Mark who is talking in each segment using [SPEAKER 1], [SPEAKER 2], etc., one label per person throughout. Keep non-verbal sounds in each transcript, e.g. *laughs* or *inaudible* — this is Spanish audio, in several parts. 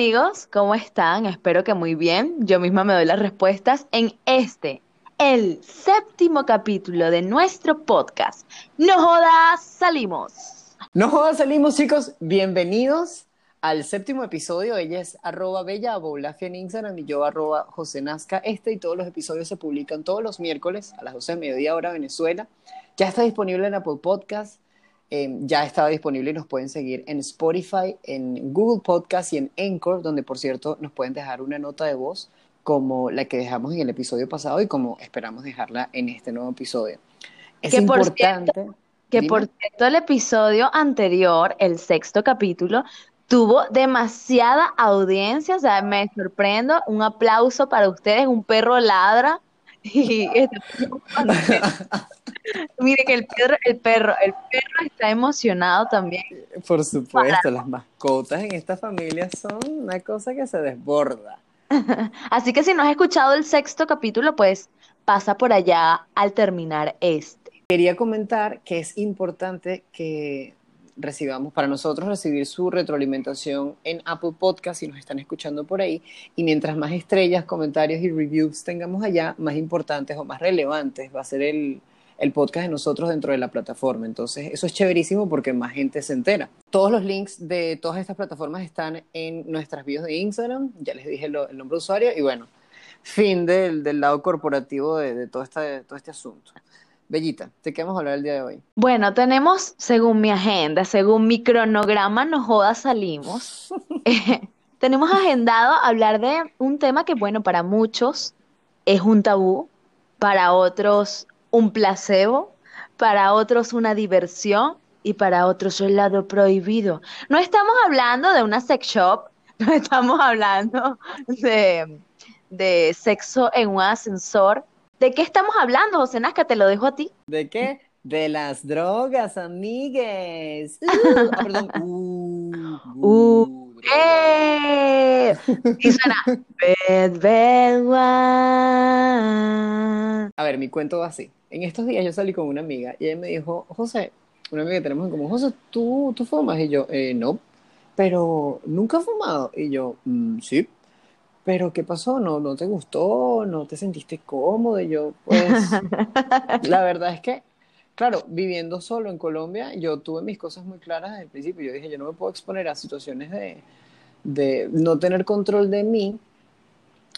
[SPEAKER 1] amigos, ¿cómo están? Espero que muy bien. Yo misma me doy las respuestas en este, el séptimo capítulo de nuestro podcast. No jodas, salimos.
[SPEAKER 2] No jodas, salimos chicos. Bienvenidos al séptimo episodio. Ella es arroba bella Abolafia en Instagram y yo arroba José Nazca. Este y todos los episodios se publican todos los miércoles a las 12 de mediodía hora Venezuela. Ya está disponible en Apple Podcast. Eh, ya estaba disponible y nos pueden seguir en Spotify, en Google Podcast y en Anchor, donde por cierto nos pueden dejar una nota de voz como la que dejamos en el episodio pasado y como esperamos dejarla en este nuevo episodio. Es
[SPEAKER 1] Que por
[SPEAKER 2] importante.
[SPEAKER 1] Que
[SPEAKER 2] Dime.
[SPEAKER 1] por cierto, el episodio anterior, el sexto capítulo, tuvo demasiada audiencia. O sea, me sorprendo. Un aplauso para ustedes. Un perro ladra. Y *laughs* Mire que el perro, el perro, el perro está emocionado también.
[SPEAKER 2] Por supuesto, las mascotas en esta familia son una cosa que se desborda. *laughs*
[SPEAKER 1] Así que si no has escuchado el sexto capítulo, pues pasa por allá al terminar este.
[SPEAKER 2] Quería comentar que es importante que recibamos, para nosotros recibir su retroalimentación en Apple Podcast si nos están escuchando por ahí. Y mientras más estrellas, comentarios y reviews tengamos allá, más importantes o más relevantes va a ser el, el podcast de nosotros dentro de la plataforma. Entonces, eso es chéverísimo porque más gente se entera. Todos los links de todas estas plataformas están en nuestras bios de Instagram. Ya les dije lo- el nombre de usuario. Y bueno, fin del, del lado corporativo de, de todo, esta, de todo este asunto. Bellita, ¿de qué vamos a hablar el día de hoy?
[SPEAKER 1] Bueno, tenemos, según mi agenda, según mi cronograma, no jodas, salimos. *laughs* Eh, tenemos agendado hablar de un tema que, bueno, para muchos es un tabú, para otros un placebo, para otros una diversión y para otros el lado prohibido. No estamos hablando de una sex shop, *laughs* no estamos hablando de, de sexo en un ascensor. ¿De qué estamos hablando, José Nazca? Te lo dejo a ti.
[SPEAKER 2] ¿De qué? De las drogas, amigues. *laughs* Uh, ah, perdón. Uh,
[SPEAKER 1] Uh,
[SPEAKER 2] drogas.
[SPEAKER 1] ¡Eh! Y suena.
[SPEAKER 2] A ver, mi cuento va así. En estos días yo salí con una amiga y ella me dijo, José, una amiga que tenemos en común, José, ¿tú, tú fumas? Y yo, "Eh, no, pero nunca he fumado. Y yo, "Mm, sí. ¿Pero qué pasó? ¿No, no te gustó? ¿No te sentiste cómodo? Y yo, pues, *laughs* la verdad es que, claro, viviendo solo en Colombia, yo tuve mis cosas muy claras desde el principio. Yo dije, yo no me puedo exponer a situaciones de, de no tener control de mí,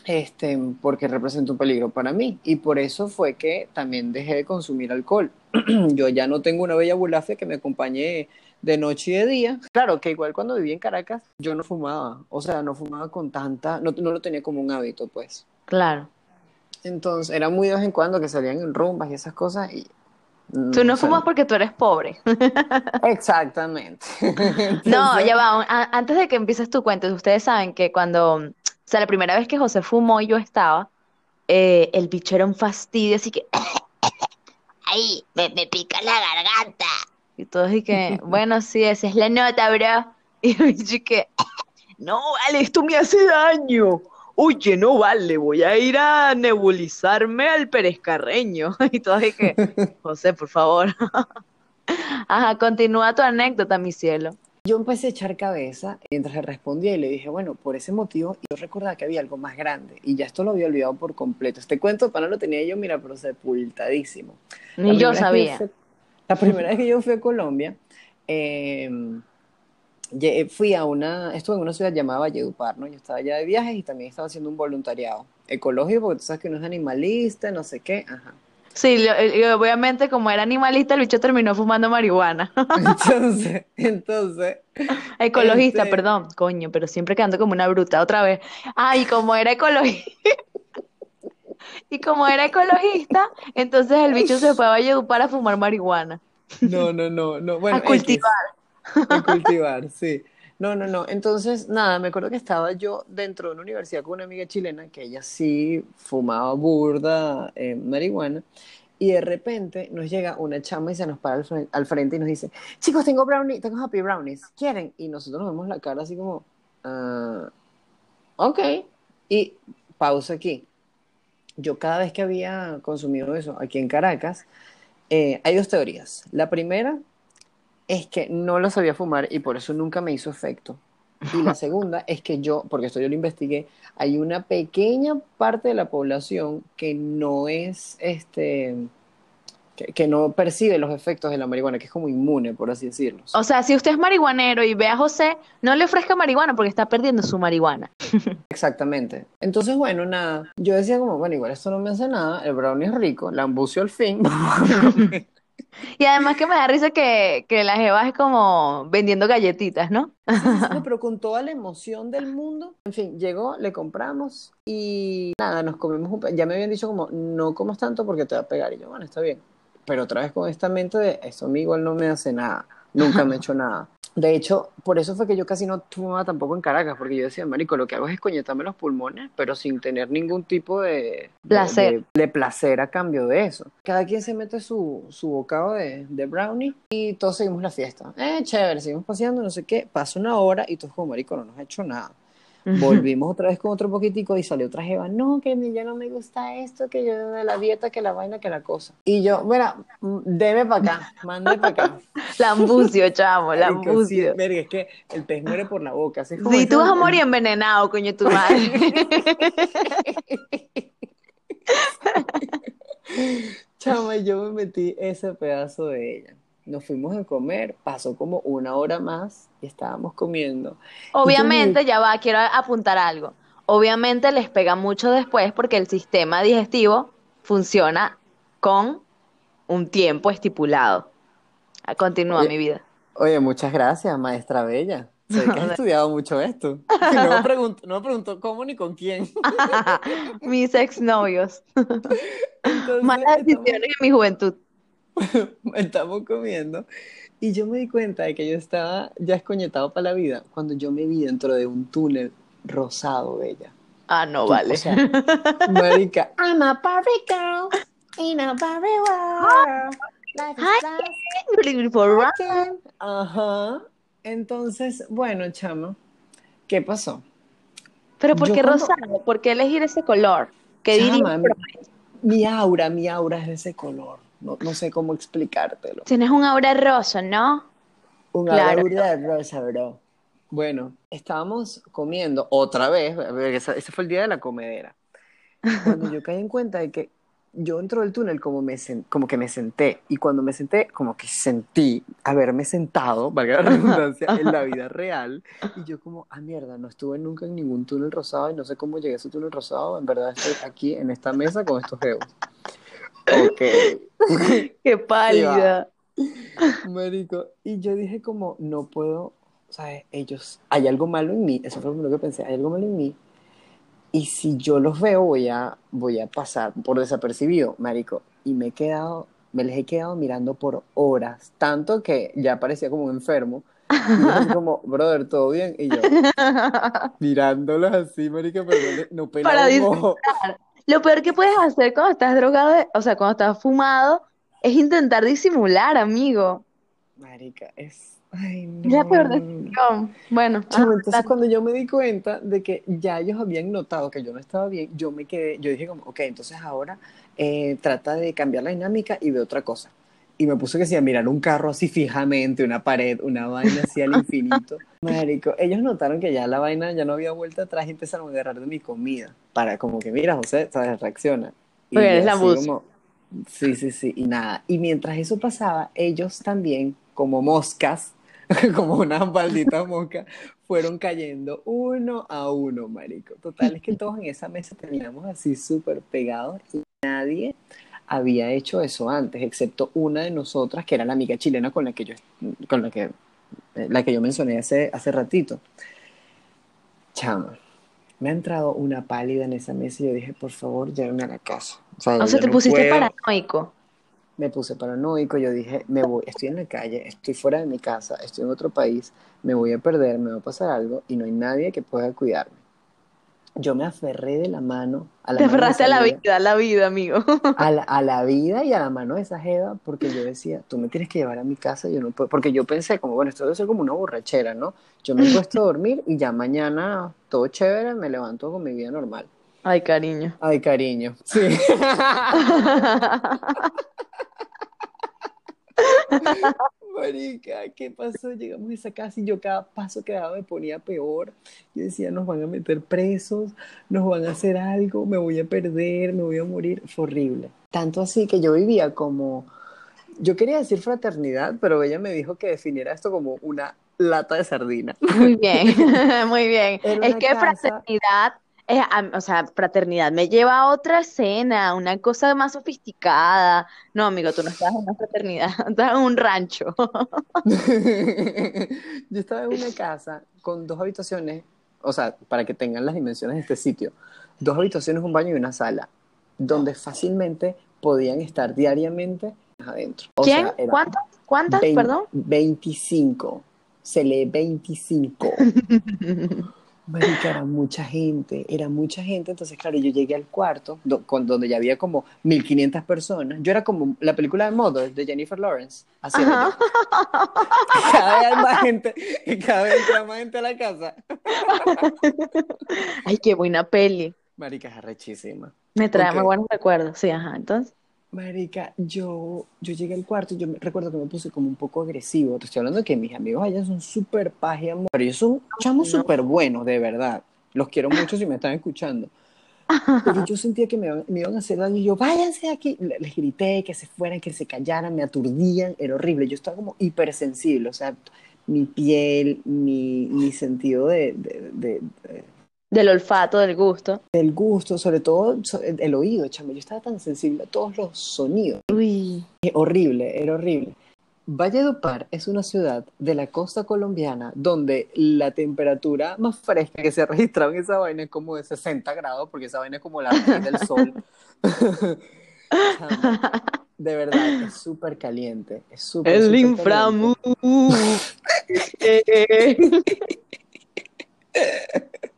[SPEAKER 2] este, porque representa un peligro para mí. Y por eso fue que también dejé de consumir alcohol. *clears throat* Yo ya no tengo una bella bulafia que me acompañe de noche y de día. Claro que igual cuando vivía en Caracas, yo no fumaba. O sea, no fumaba con tanta, no, no lo tenía como un hábito, pues.
[SPEAKER 1] Claro.
[SPEAKER 2] Entonces, era muy de vez en cuando que salían en rumbas y esas cosas y...
[SPEAKER 1] Tú no
[SPEAKER 2] o sea,
[SPEAKER 1] fumas porque tú eres pobre. *laughs*
[SPEAKER 2] Exactamente. *laughs*
[SPEAKER 1] No, ya va. Antes de que empieces tu cuento, ustedes saben que cuando, o sea, la primera vez que José fumó y yo estaba, eh, el bicho era un fastidio, así que, *laughs* ay, me, me pica la garganta. Y todos y que, *laughs* bueno, sí, esa es la nota, bro. *laughs* Y el bicho y que, no, vale, esto me hace daño. Oye, no vale, voy a ir a nebulizarme al Carreño. *laughs* Y todos y que, José, por favor. Ajá, continúa tu anécdota, mi cielo.
[SPEAKER 2] Yo empecé a echar cabeza mientras le respondía y le dije, bueno, por ese motivo yo recordaba que había algo más grande y ya esto lo había olvidado por completo. Este cuento para lo tenía yo, mira, pero sepultadísimo.
[SPEAKER 1] Ni yo sabía.
[SPEAKER 2] La primera vez que yo fui a Colombia, eh, lle- fui a una, estuve en una ciudad llamada Valledupar, ¿no? Yo estaba allá de viajes y también estaba haciendo un voluntariado ecológico porque tú sabes que uno es animalista, no sé qué, ajá.
[SPEAKER 1] Sí, y obviamente como era animalista, el bicho terminó fumando marihuana. *laughs*
[SPEAKER 2] Entonces, entonces,
[SPEAKER 1] Ecologista,
[SPEAKER 2] Este-
[SPEAKER 1] perdón, coño, pero siempre quedando como una bruta otra vez. Ah, y como era ecologista, *laughs* y como era ecologista, entonces el bicho se fue a Valledupar a fumar marihuana.
[SPEAKER 2] No, no, no, no, bueno,
[SPEAKER 1] A cultivar.
[SPEAKER 2] X. A cultivar, sí. No, no, no. Entonces, nada, me acuerdo que estaba yo dentro de una universidad con una amiga chilena que ella sí fumaba burda eh, marihuana. Y de repente nos llega una chama y se nos para al frente, al frente y nos dice, chicos, tengo brownies, tengo happy brownies, ¿quieren? Y nosotros nos vemos la cara así como, "Ah, ok. Y pausa aquí. Yo cada vez que había consumido eso aquí en Caracas, eh, hay dos teorías. La primera es que no lo sabía fumar y por eso nunca me hizo efecto. Y la *laughs* segunda es que yo, porque esto yo lo investigué, hay una pequeña parte de la población que no es, este, que, que no percibe los efectos de la marihuana, que es como inmune, por así decirlo.
[SPEAKER 1] O sea, si usted es marihuanero y ve a José, no le ofrezca marihuana porque está perdiendo su marihuana. *laughs*
[SPEAKER 2] Exactamente. Entonces, bueno, nada. Yo decía como, bueno, igual esto no me hace nada, el brownie es rico, la ambucio al fin. *laughs*
[SPEAKER 1] Y además que me da risa que, que la jeva es como vendiendo galletitas, ¿no?
[SPEAKER 2] No, *laughs* pero con toda la emoción del mundo. En fin, llegó, le compramos y nada, nos comimos un... Ya me habían dicho como, no comas tanto porque te va a pegar. Y yo, bueno, está bien. Pero otra vez con esta mente de, eso a mí igual no me hace nada. Nunca me ha hecho nada. De hecho, por eso fue que yo casi no fumaba tampoco en Caracas, porque yo decía, marico, lo que hago es escoñetarme los pulmones, pero sin tener ningún tipo de, de-
[SPEAKER 1] Placer.
[SPEAKER 2] de- de placer a cambio de eso. Cada quien se mete su, su bocado de, de brownie y todos seguimos la fiesta. Eh, chévere, seguimos paseando, no sé qué. Pasa una hora y todos como, marico, no nos ha hecho nada. Volvimos otra vez con otro poquitico y salió otra jeva. No, que ya no me gusta esto, que yo de la dieta, que la vaina, que la cosa. Y yo, mira, mm, deme para acá, mande para acá. *laughs*
[SPEAKER 1] Lambucio, chamo,
[SPEAKER 2] sí,
[SPEAKER 1] lambucio.
[SPEAKER 2] verga, es que el pez muere por la boca.
[SPEAKER 1] Si
[SPEAKER 2] ese-
[SPEAKER 1] tú vas a morir envenenado, coño, tu *laughs* madre.
[SPEAKER 2] Chama, y yo me metí ese pedazo de ella. Nos fuimos a comer, pasó como una hora más y estábamos comiendo.
[SPEAKER 1] Obviamente, ya va, quiero apuntar algo. Obviamente les pega mucho después porque el sistema digestivo funciona con un tiempo estipulado. Ah, Continúa
[SPEAKER 2] Oye.
[SPEAKER 1] mi vida.
[SPEAKER 2] Oye, muchas gracias, maestra Bella. *laughs* Sé que has estudiado mucho esto. *laughs* No me preguntó, no me preguntó cómo ni con quién. *laughs*
[SPEAKER 1] Mis exnovios. Malas
[SPEAKER 2] estamos-
[SPEAKER 1] decisiones en mi juventud. *laughs*
[SPEAKER 2] estamos comiendo y yo me di cuenta de que yo estaba ya escoñetado para la vida cuando yo me vi dentro de un túnel rosado, Bella.
[SPEAKER 1] Ah, no,
[SPEAKER 2] Tú,
[SPEAKER 1] vale.
[SPEAKER 2] O sea, marica, I'm a Barbie girl in a Barbie world. Life is
[SPEAKER 1] Hi. For ra-
[SPEAKER 2] plastic. Ajá. Entonces, bueno, chama, ¿qué pasó?
[SPEAKER 1] Pero ¿por qué
[SPEAKER 2] cuando-
[SPEAKER 1] rosado? ¿Por qué elegir ese color? ¿Qué
[SPEAKER 2] Chama, mi, mi aura, mi aura es de ese color. No, no sé cómo explicártelo.
[SPEAKER 1] Tienes un aura rosa, ¿no?
[SPEAKER 2] Un
[SPEAKER 1] Claro.
[SPEAKER 2] aura de rosa, bro. Bueno, estábamos comiendo otra vez, ese, fue el día de la comedera. Cuando yo caí en cuenta de que yo entro del túnel como, me como que me senté, y cuando me senté, como que sentí haberme sentado, valga la redundancia, en la vida real, y yo como, ah, mierda, no estuve nunca en ningún túnel rosado y no sé cómo llegué a ese túnel rosado, en verdad estoy aquí en esta mesa con estos geos. Ok. *laughs*
[SPEAKER 1] Qué pálida.
[SPEAKER 2] Marico, y yo dije como, no puedo, ¿sabes? Ellos, hay algo malo en mí, eso fue lo primero que pensé, hay algo malo en mí, y si yo los veo voy a, voy a pasar por desapercibido, marico, y me he quedado, me les he quedado mirando por horas, tanto que ya parecía como un enfermo, y yo así como, *laughs* brother, ¿todo bien? Y yo, *laughs* mirándolos así, marico, pero no, no pelaba
[SPEAKER 1] Para
[SPEAKER 2] un ojo.
[SPEAKER 1] Lo peor que puedes hacer cuando estás drogado, o sea, cuando estás fumado, es intentar disimular, amigo.
[SPEAKER 2] Marica, es, ay,
[SPEAKER 1] Es la peor
[SPEAKER 2] no.
[SPEAKER 1] decisión. Bueno, ajá,
[SPEAKER 2] entonces cuando yo me di cuenta de que ya ellos habían notado que yo no estaba bien, yo me quedé, yo dije como, ok, entonces ahora eh, trata de cambiar la dinámica y ve otra cosa. Y me puse que sí, a mirar un carro así fijamente, una pared, una vaina así al infinito. *laughs* Marico, ellos notaron que ya la vaina ya no había vuelta atrás y empezaron a agarrar de mi comida. Para como que, mira, José, ¿sabes? Reacciona. Y
[SPEAKER 1] eres la
[SPEAKER 2] como, sí, sí, sí, y nada. Y mientras eso pasaba, ellos también, como moscas, *laughs* como unas malditas *laughs* moscas, fueron cayendo uno a uno, marico. Total, es que todos en esa mesa terminamos así súper pegados y nadie había hecho eso antes, excepto una de nosotras, que era la amiga chilena con la que yo, con la que, eh, la que yo mencioné hace, hace ratito. Chama, me ha entrado una pálida en esa mesa y yo dije, por favor, llévame a la casa. O sea,
[SPEAKER 1] O sea,
[SPEAKER 2] yo
[SPEAKER 1] te
[SPEAKER 2] no
[SPEAKER 1] pusiste
[SPEAKER 2] puedo.
[SPEAKER 1] paranoico.
[SPEAKER 2] Me puse paranoico, yo dije, me voy, estoy en la calle, estoy fuera de mi casa, estoy en otro país, me voy a perder, me va a pasar algo y no hay nadie que pueda cuidarme. Yo me aferré de la mano a la
[SPEAKER 1] Te aferraste a la vida, a la vida, amigo.
[SPEAKER 2] a la, a la vida y a la mano de esa jeva, porque yo decía, tú me tienes que llevar a mi casa, yo no puedo, porque yo pensé como, bueno, esto debe ser como una borrachera, ¿no? Yo me he puesto a dormir y ya mañana, todo chévere, me levanto con mi vida normal.
[SPEAKER 1] Ay, cariño.
[SPEAKER 2] Ay, cariño. Sí. *laughs* *laughs* *laughs* Marica, ¿qué pasó? Llegamos a esa casa y yo cada paso que daba me ponía peor. Yo decía, nos van a meter presos, nos van a hacer algo, me voy a perder, me voy a morir. Fue horrible. Tanto así que yo vivía como, yo quería decir fraternidad, pero ella me dijo que definiera esto como una lata de sardina.
[SPEAKER 1] Muy bien, *laughs* muy bien. Es que
[SPEAKER 2] casa-
[SPEAKER 1] fraternidad, es, am- o sea, fraternidad me lleva a otra escena, una cosa más sofisticada. No, amigo, tú no estás en una fraternidad, *laughs* estás en un rancho. *laughs*
[SPEAKER 2] Yo estaba en una casa con dos habitaciones, o sea, para que tengan las dimensiones de este sitio, dos habitaciones, un baño y una sala, donde fácilmente podían estar diariamente adentro. O
[SPEAKER 1] ¿Quién?
[SPEAKER 2] sea,
[SPEAKER 1] ¿Cuántas? ¿Cuántas? Perdón.
[SPEAKER 2] 25. Se lee 25. *laughs* Marica, era mucha gente, era mucha gente. Entonces, claro, yo llegué al cuarto, do- con, donde ya había como 1500 personas. Yo era como la película de Mother de Jennifer Lawrence. Así era. Cada vez hay más gente, y cada vez entra más gente a la casa.
[SPEAKER 1] Ay, qué buena peli.
[SPEAKER 2] Marica, es arrechísima.
[SPEAKER 1] Me trae muy buenos recuerdos. Sí, ajá. Entonces,
[SPEAKER 2] Marica, yo, yo llegué al cuarto y yo me, recuerdo que me puse como un poco agresivo. Te estoy hablando de que mis amigos allá son súper amor. Pero ellos son chamos
[SPEAKER 1] No.
[SPEAKER 2] súper buenos, de verdad. Los quiero mucho si me están escuchando. Pero yo sentía que me, iban- me iban a hacer daño y yo, váyanse de aquí. Le- Les grité que se fueran, que se callaran, me aturdían. Era horrible. Yo estaba como hipersensible. O sea, mi piel, mi, mi sentido de, de- de- de-
[SPEAKER 1] del olfato, del gusto.
[SPEAKER 2] del gusto, sobre todo el oído, chamo. Yo estaba tan sensible a todos los sonidos.
[SPEAKER 1] Uy.
[SPEAKER 2] Eh, Horrible, era horrible. Valledupar es una ciudad de la costa colombiana donde la temperatura más fresca que se ha registrado en esa vaina es como de 60 grados, porque esa vaina es como la raíz del sol. *laughs* De verdad, es súper caliente. Es súper,
[SPEAKER 1] El inframundo. *laughs* *laughs*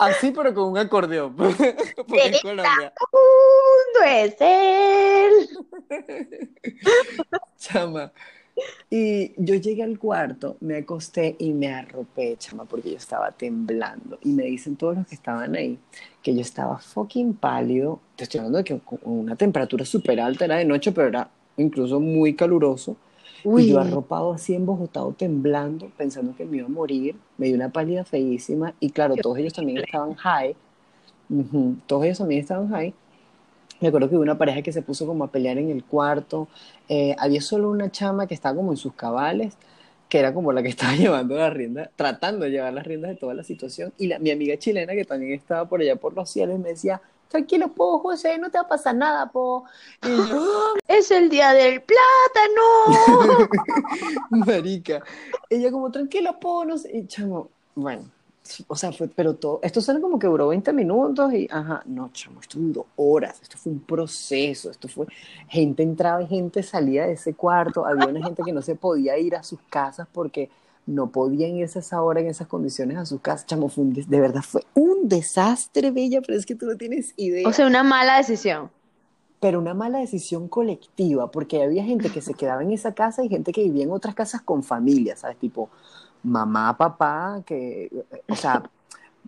[SPEAKER 2] Así, pero con un acordeón. *laughs* Porque Colombia.
[SPEAKER 1] mundo es él. *laughs*
[SPEAKER 2] Chama. Y yo llegué al cuarto, me acosté y me arropé, chama, porque yo estaba temblando. Y me dicen todos los que estaban ahí que yo estaba fucking pálido. Te estoy hablando de que con una temperatura súper alta, era de noche, pero era incluso muy caluroso. Y yo arropado así, embojotado, temblando, pensando que me iba a morir. Me dio una pálida feísima. Y claro, todos ellos también estaban high. Ujú, Todos ellos también estaban high. Me acuerdo que hubo una pareja que se puso como a pelear en el cuarto. Eh, había solo una chama que estaba como en sus cabales, que era como la que *laughs* estaba llevando las riendas, tratando de llevar las riendas de toda la situación. Y la, mi amiga chilena, que también estaba por allá por los cielos, me decía, tranquilo, po, José, no te va a pasar nada, po. Y yo,
[SPEAKER 1] Es el día del plátano. *laughs*
[SPEAKER 2] marica. Ella como, tranquilo, po, no sé. Y chamo, bueno, o sea, fue, pero todo, esto suena como que duró 20 minutos y, ajá, no, chamo, esto duró horas, esto fue un proceso, esto fue, gente entraba y gente salía de ese cuarto, había una gente que no se podía ir a sus casas porque no podían irse a esa hora en esas condiciones a sus casas, chamo, fue un des- de verdad fue un desastre, Bella, pero es que tú no tienes idea.
[SPEAKER 1] O sea, una mala decisión.
[SPEAKER 2] pero una mala decisión colectiva, porque había gente que se quedaba en esa casa y gente que vivía en otras casas con familia, ¿sabes? Tipo mamá, papá, que, o sea,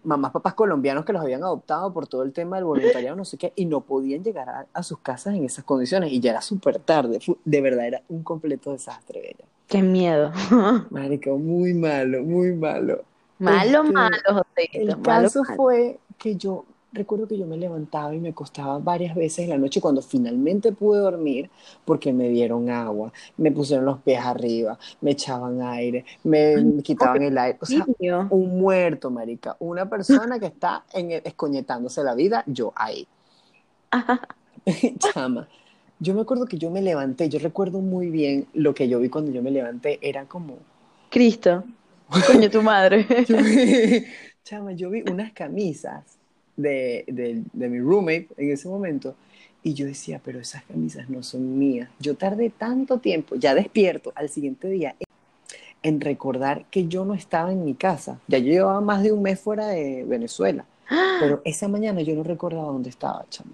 [SPEAKER 2] mamás, papás colombianos que los habían adoptado por todo el tema del voluntariado, no sé qué, y no podían llegar a, a sus casas en esas condiciones, y ya era súper tarde, de verdad era un completo desastre, Bella.
[SPEAKER 1] Qué miedo. *laughs*
[SPEAKER 2] Marica, muy malo, muy malo.
[SPEAKER 1] Malo,
[SPEAKER 2] Este,
[SPEAKER 1] malo, Joséito.
[SPEAKER 2] El
[SPEAKER 1] Malo,
[SPEAKER 2] caso
[SPEAKER 1] malo.
[SPEAKER 2] fue que yo recuerdo que yo me levantaba y me acostaba varias veces en la noche cuando finalmente pude dormir porque me dieron agua, me pusieron los pies arriba, me echaban aire, me quitaban el aire. O sea, un muerto, marica. Una persona que está en el- escoñetándose la vida, yo ahí. *laughs* Chama. Yo me acuerdo que yo me levanté, yo recuerdo muy bien lo que yo vi cuando yo me levanté, era como...
[SPEAKER 1] Cristo. Coño, tu madre. *laughs*
[SPEAKER 2] Yo *laughs* chama, yo vi unas camisas de, de, de mi roommate en ese momento y yo decía, pero esas camisas no son mías. Yo tardé tanto tiempo, ya despierto al siguiente día, en recordar que yo no estaba en mi casa. Ya yo llevaba más de un mes fuera de Venezuela, pero esa mañana yo no recordaba dónde estaba, chama.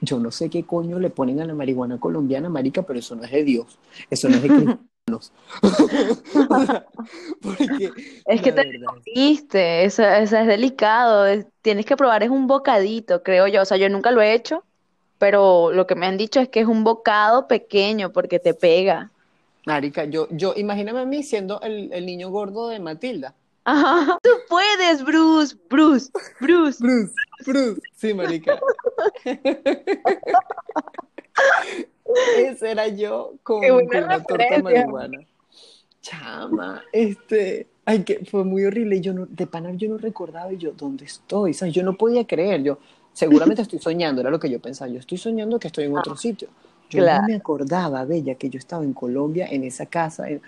[SPEAKER 2] Yo no sé qué coño le ponen a la marihuana colombiana, marica, pero eso no es de Dios, eso no es de cristianos. *laughs* *laughs* Porque
[SPEAKER 1] Es que te Viste, eso, eso es delicado. es- tienes que probar, es un bocadito, creo yo. O sea, yo nunca lo he hecho, pero lo que me han dicho es que es un bocado pequeño porque te pega.
[SPEAKER 2] Marica, yo, yo, imagíname a mí siendo el, el niño gordo de Matilda.
[SPEAKER 1] Ajá. Tú puedes, Bruce, Bruce, Bruce.
[SPEAKER 2] Bruce, Bruce. Sí, marica. *laughs* Ese era yo con, con una torta marihuana. Chama, este, ay, que fue muy horrible. Yo no, de pana yo no recordaba y yo, ¿dónde estoy? ¿Sabes? Yo no podía creer. Yo, seguramente estoy soñando, era lo que yo pensaba. Yo estoy soñando que estoy en otro sitio. Yo
[SPEAKER 1] claro.
[SPEAKER 2] no me acordaba, Bella, que yo estaba en Colombia, en esa casa. en-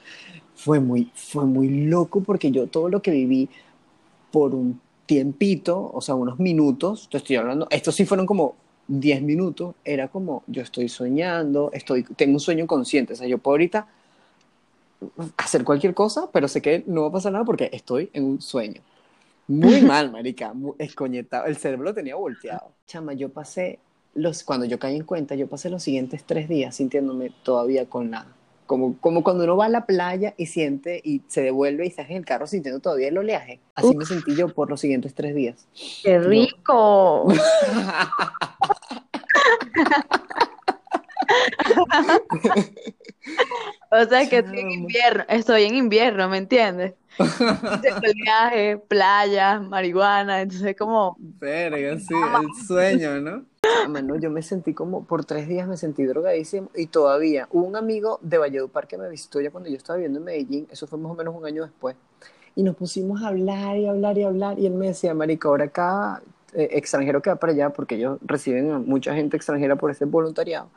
[SPEAKER 2] Fue muy, fue muy loco porque yo todo lo que viví por un tiempito, o sea, unos minutos, te estoy hablando, estos sí fueron como 10 minutos, era como yo estoy soñando, estoy, tengo un sueño consciente, o sea, yo puedo ahorita hacer cualquier cosa, pero sé que no va a pasar nada porque estoy en un sueño. Muy *laughs* mal, marica, muy escoñetado, el cerebro lo tenía volteado. Chama, yo pasé, los, cuando yo caí en cuenta, yo pasé los siguientes tres días sintiéndome todavía con la, como, como cuando uno va a la playa y siente y se devuelve y estás en el carro sintiendo todavía el oleaje. Así me sentí yo por los siguientes tres días.
[SPEAKER 1] ¡Qué rico! *laughs* O sea que estoy en invierno, estoy en invierno, ¿me entiendes? De viaje, playa, marihuana, entonces como,
[SPEAKER 2] Verga, sí, el sueño, ¿no? Yo me sentí como, por tres días me sentí drogadísimo y todavía hubo un amigo de Valledupar que me visitó ya cuando yo estaba viviendo en Medellín, eso fue más o menos un año después, y nos pusimos a hablar y hablar y hablar y él me decía, marica, ahora cada eh, extranjero que va para allá, porque ellos reciben a mucha gente extranjera por ese voluntariado,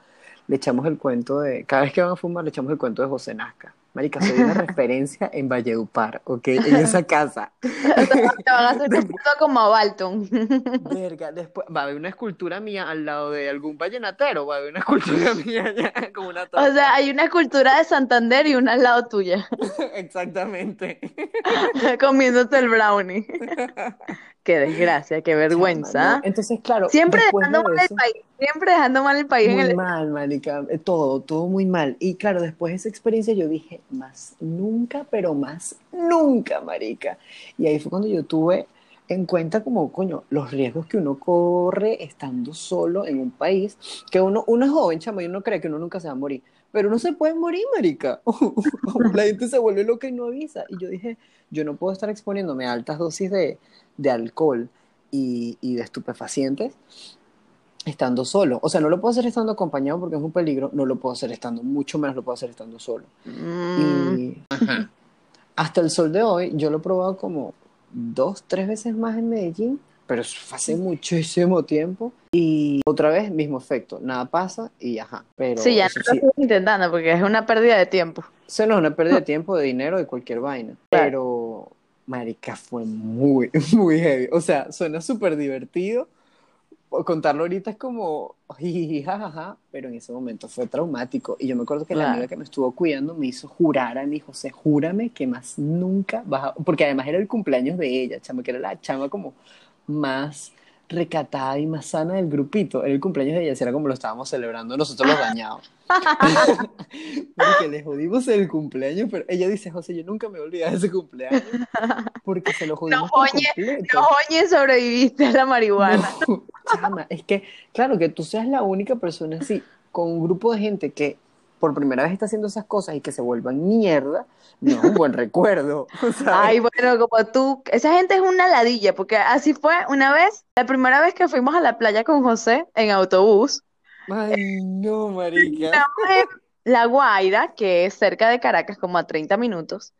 [SPEAKER 2] le echamos el cuento de, cada vez que van a fumar le echamos el cuento de José Nazca. Marica, soy una *laughs* referencia en Valledupar, ¿ok? En esa casa. *laughs*
[SPEAKER 1] te van a hacer *laughs* como a Balton.
[SPEAKER 2] Verga, después va a haber una escultura mía al lado de algún vallenatero, va a haber una escultura mía allá con una
[SPEAKER 1] O
[SPEAKER 2] torta.
[SPEAKER 1] sea, hay una escultura de Santander y una al lado tuya,
[SPEAKER 2] Exactamente.
[SPEAKER 1] comiéndote el brownie. Qué desgracia, qué
[SPEAKER 2] Chama,
[SPEAKER 1] vergüenza.
[SPEAKER 2] ¿no? Entonces, claro,
[SPEAKER 1] Siempre dejando
[SPEAKER 2] de
[SPEAKER 1] mal
[SPEAKER 2] eso,
[SPEAKER 1] el país, siempre dejando mal el país en
[SPEAKER 2] muy
[SPEAKER 1] el...
[SPEAKER 2] mal, marica, eh, todo, todo muy mal. Y claro, después de esa experiencia yo dije, más nunca, pero más nunca, marica. Y ahí fue cuando yo tuve en cuenta como, coño, los riesgos que uno corre estando solo en un país, que uno, uno es joven, chamo, y uno cree que uno nunca se va a morir, pero uno se puede morir, marica. *laughs* La gente se vuelve loca y no avisa. Y yo dije, yo no puedo estar exponiéndome a altas dosis de, de alcohol y, y de estupefacientes estando solo. O sea, no lo puedo hacer estando acompañado porque es un peligro, no lo puedo hacer estando, mucho menos lo puedo hacer estando solo.
[SPEAKER 1] Mm,
[SPEAKER 2] Y hasta el sol de hoy, yo lo he probado como dos, tres veces más en Medellín, pero hace muchísimo tiempo. Y otra vez, mismo efecto, nada pasa y ajá. Pero
[SPEAKER 1] sí, ya no lo
[SPEAKER 2] sí,
[SPEAKER 1] estoy intentando porque es una pérdida de tiempo.
[SPEAKER 2] eso no es una pérdida de *laughs* tiempo, de dinero, de cualquier vaina.
[SPEAKER 1] Claro.
[SPEAKER 2] Pero, marica, fue muy, *laughs* muy heavy. O sea, suena súper divertido. Contarlo ahorita es como, *laughs* jajaja, pero en ese momento fue traumático. Y yo me acuerdo que la amiga que me estuvo cuidando me hizo jurar a mí, José, júrame que más nunca vas a... Porque además era el cumpleaños de ella, chama, que era la chama como más recatada y más sana del grupito. Era el cumpleaños de era como lo estábamos celebrando nosotros los dañados. *laughs* Porque le jodimos el cumpleaños, pero ella dice, José, yo nunca me olvidar de ese cumpleaños porque se lo jodimos por
[SPEAKER 1] oye. No, oye, sobreviviste a la marihuana.
[SPEAKER 2] No, chama, es que, claro, que tú seas la única persona así, con un grupo de gente que por primera vez está haciendo esas cosas y que se vuelvan mierda, no es un buen recuerdo. *laughs* ¿sabes?
[SPEAKER 1] Ay, bueno, como tú, esa gente es una ladilla, porque así fue una vez, la primera vez que fuimos a la playa con José en autobús,
[SPEAKER 2] Ay, no, marica.
[SPEAKER 1] estamos en La Guaira, que es cerca de Caracas, como a 30 minutos,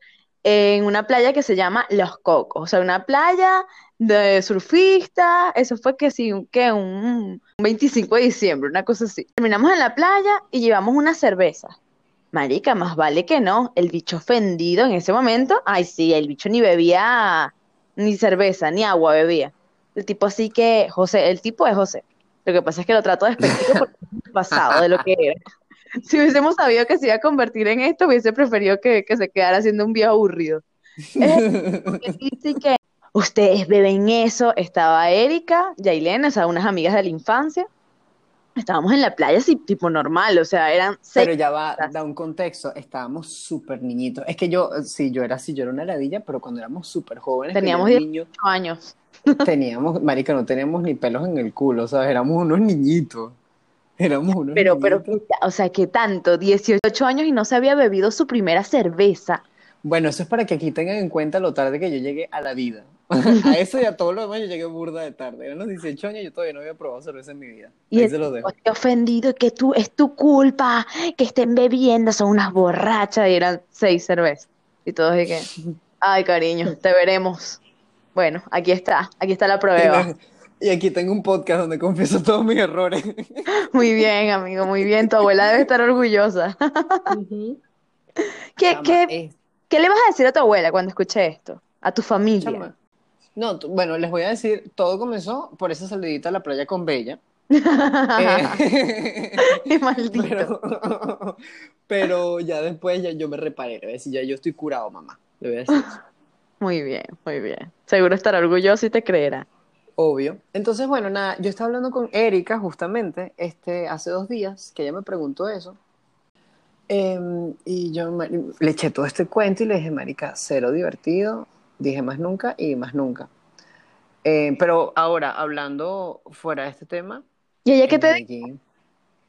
[SPEAKER 1] en una playa que se llama Los Cocos, o sea, una playa de surfistas, eso fue que sí, un- que un, un 25 de diciembre, una cosa así. Terminamos en la playa y llevamos una cerveza. Marica, más vale que no. El bicho ofendido en ese momento. Ay, sí, el bicho ni bebía ni cerveza, ni agua bebía. El tipo así que, José, el tipo es José. Lo que pasa es que lo trato despectivo *laughs* porque es pasado de lo que era. *laughs* Si hubiésemos sabido que se iba a convertir en esto, hubiese preferido que, que se quedara haciendo un viejo aburrido. *laughs* Que dice que ustedes beben eso. Estaba Erika, Yailena, o sea, unas amigas de la infancia. Estábamos en la playa así, tipo normal, o sea, eran seis
[SPEAKER 2] Pero ya va, da un contexto, estábamos súper niñitos. Es que yo, sí, yo era así, yo era una ladilla, pero cuando éramos súper jóvenes,
[SPEAKER 1] Teníamos
[SPEAKER 2] yo era niño,
[SPEAKER 1] años. *laughs*
[SPEAKER 2] teníamos, marica, no teníamos ni pelos en el culo, ¿sabes? Éramos unos niñitos. Éramos unos
[SPEAKER 1] Pero, pero, o sea, ¿qué tanto? 18 años y no se había bebido su primera cerveza.
[SPEAKER 2] Bueno, eso es para que aquí tengan en cuenta lo tarde que yo llegué a la vida. *laughs* A eso y a todo lo demás yo llegué burda de tarde. Eran los 18 años y yo todavía no había probado cerveza en mi vida.
[SPEAKER 1] Y
[SPEAKER 2] Ahí
[SPEAKER 1] el
[SPEAKER 2] se los dejo.
[SPEAKER 1] tipo ofendido que tú, es tu culpa, que estén bebiendo, son unas borrachas y eran seis cervezas. Y todos que, *laughs* ay cariño, te veremos. Bueno, aquí está, aquí está la prueba.
[SPEAKER 2] Y aquí tengo un podcast donde confieso *laughs* todos mis errores.
[SPEAKER 1] Muy bien, amigo, muy bien. Tu abuela debe estar orgullosa. ¿Qué,
[SPEAKER 2] Chama,
[SPEAKER 1] qué,
[SPEAKER 2] es-
[SPEAKER 1] qué le vas a decir a tu abuela cuando escuche esto? A tu familia.
[SPEAKER 2] chama. No, bueno, les voy a decir, todo comenzó por esa salidita a la playa con Bella. Eh, *laughs*
[SPEAKER 1] Qué maldito.
[SPEAKER 2] pero, pero ya después ya yo me reparé. Le voy a decir, ya yo estoy curado, mamá. Le voy a decir eso. *laughs*
[SPEAKER 1] Muy bien, muy bien. Seguro estará orgulloso y te creerá.
[SPEAKER 2] Obvio. Entonces, bueno, nada, yo estaba hablando con Erika justamente este, hace dos días, que ella me preguntó eso. Em, y yo le eché todo este cuento y le dije, Marica, cero divertido. Dije más nunca y más nunca. Em, pero ahora, hablando fuera de este tema,
[SPEAKER 1] ¿Y ella qué te dijo?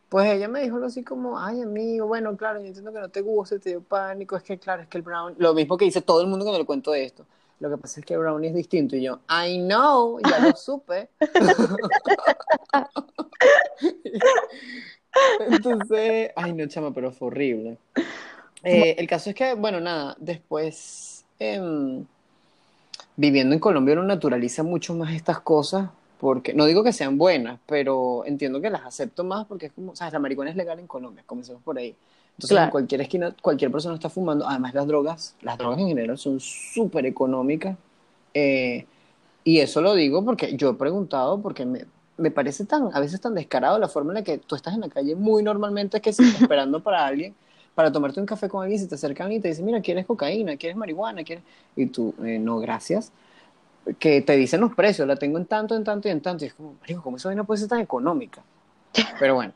[SPEAKER 2] Pues ella me dijo algo así como, ay, amigo, bueno, claro, yo entiendo que no te guste, te dio pánico, es que claro, es que el brownie, lo mismo que dice todo el mundo cuando le cuento de esto. Lo que pasa es que el brownie es distinto. Y yo, I know, ya lo supe. *laughs* Entonces, ay, no, chama, pero fue horrible. Eh, el caso es que, bueno, nada, después, em, viviendo en Colombia uno naturaliza mucho más estas cosas, porque, no digo que sean buenas, pero entiendo que las acepto más porque es como, sabes, la marihuana es legal en Colombia, comencemos por ahí. Entonces,
[SPEAKER 1] Claro.
[SPEAKER 2] en cualquier esquina, cualquier persona está fumando. Además, las drogas, las drogas en general son súper económicas. eh, y eso lo digo porque yo he preguntado, porque me, me parece tan, a veces tan descarado la forma en la que tú estás en la calle muy normalmente que si estás *laughs* esperando para alguien, para tomarte un café con alguien, si te acercan y te dicen, mira, ¿quieres cocaína? ¿Quieres marihuana? ¿Quieres? Y tú, "Eh, no, gracias. Que te dicen los precios, la tengo en tanto, en tanto y en tanto. Y es como, marico, ¿cómo esa vaina puede ser tan económica? Pero bueno.